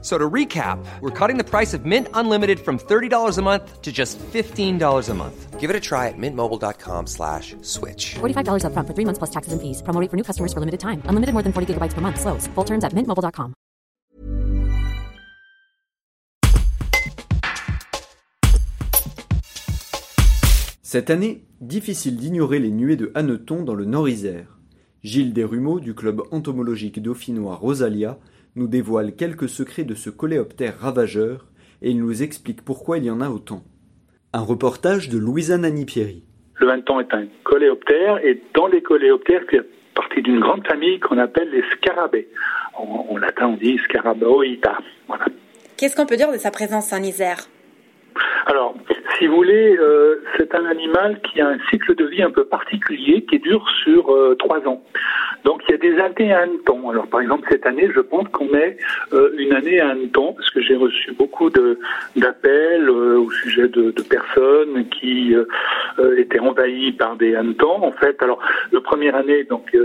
So to recap, we're cutting the price of Mint Unlimited from $30 a month to just $15 a month. Give it a try at mintmobile.com slash switch. $45 upfront for three months plus taxes and fees. Promo rate for new customers for limited time. Unlimited more than 40 gigabytes per month. Slows. Full terms at mintmobile.com. Cette année, difficile d'ignorer les nuées de Hanneton dans le Nord-Isère. Gilles Desrumeaux du club entomologique dauphinois Rosalia nous dévoile quelques secrets de ce coléoptère ravageur et il nous explique pourquoi il y en a autant. Un reportage de Louisa Nani-Pierry. Le hanneton est un coléoptère et dans les coléoptères, il fait partie d'une grande famille qu'on appelle les scarabées. En, en latin, on dit scarabaoida. Voilà. Qu'est-ce qu'on peut dire de sa présence en Isère? Alors, si vous voulez, euh, c'est un animal qui a un cycle de vie un peu particulier qui dure sur euh, trois ans. Donc il y a des années à hanneton. Alors par exemple cette année, je pense qu'on est euh, une année à hanneton parce que j'ai reçu beaucoup d'appels euh, au sujet de, personnes qui euh, étaient envahies par des hannetons. En fait, alors la première année, donc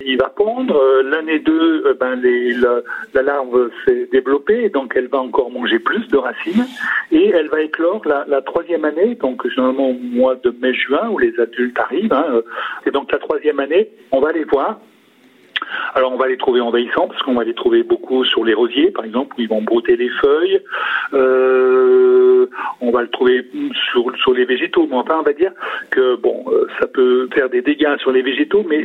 il va pondre. L'année 2, euh, ben les, la, la larve s'est développée, donc elle va encore manger plus de racines et elle va éclore la, troisième année, donc généralement au mois de mai-juin où les adultes arrivent. hein, et donc la troisième année, on va les voir. Alors on va les trouver envahissants parce qu'on va les trouver beaucoup sur les rosiers par exemple où ils vont brouter les feuilles. Euh, on va le trouver sur, les végétaux. Mais enfin on va dire que bon euh, ça peut faire des dégâts sur les végétaux, mais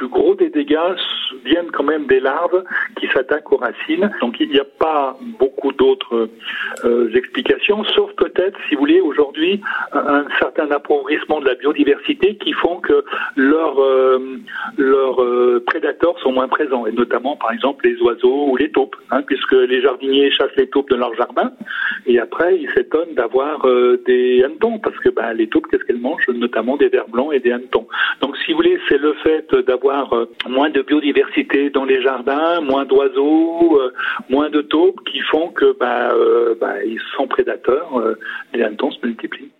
plus gros des dégâts viennent quand même des larves qui s'attaquent aux racines. Donc il n'y a pas beaucoup d'autres euh, explications, sauf peut-être, si vous voulez, aujourd'hui un, certain appauvrissement de la biodiversité qui font que leurs euh, euh, prédateurs sont moins présents, et notamment par exemple les oiseaux ou les taupes, hein, puisque les jardiniers chassent les taupes de leur jardin, et après ils s'étonnent d'avoir des hannetons, parce que ben, les taupes, qu'est-ce qu'elles mangent? Notamment des vers blancs et des hannetons. Si vous voulez, c'est le fait d'avoir euh, moins de biodiversité dans les jardins, moins d'oiseaux, euh, moins de taupes, qui font que ben, euh, ben, ils sont prédateurs, euh, les hannetons se multiplient.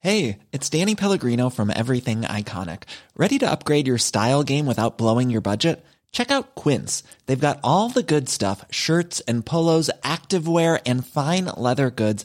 Hey, it's Danny Pellegrino from Everything Iconic. Ready to upgrade your style game without blowing your budget? Check out Quince. They've got all the good stuff shirts and polos, activewear, and fine leather goods,